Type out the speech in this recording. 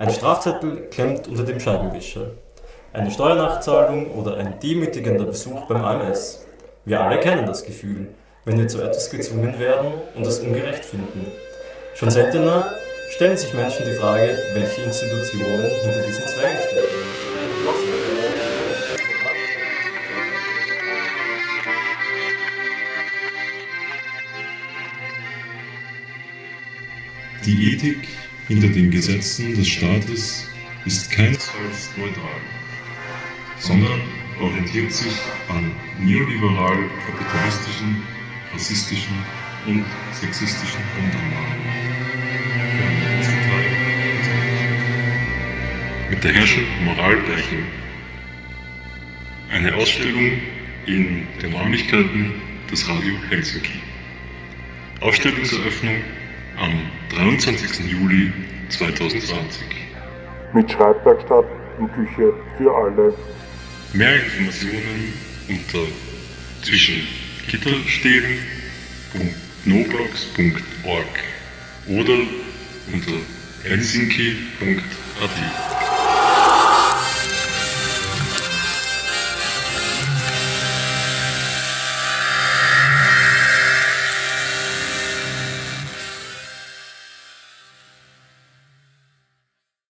Ein Strafzettel klemmt unter dem Scheibenwischer. Eine Steuernachzahlung oder ein demütigender Besuch beim AMS. Wir alle kennen das Gefühl, wenn wir zu etwas gezwungen werden und es ungerecht finden. Schon seltener stellen sich Menschen die Frage, welche Institutionen hinter diesen Zwängen stecken. Die Ethik hinter den Gesetzen des Staates ist keinesfalls neutral, sondern orientiert sich an neoliberal-kapitalistischen, rassistischen und sexistischen Grundannahmen. Mit der herrschenden Moralgleichung. Eine Ausstellung in den Räumlichkeiten des Radio Helsinki. Ausstellungseröffnung am 23. Juli 2020. Mit Schreibwerkstatt und Küche für alle. Mehr Informationen unter zwischen gitterstelen.noblogs.org oder unter helsinki.at.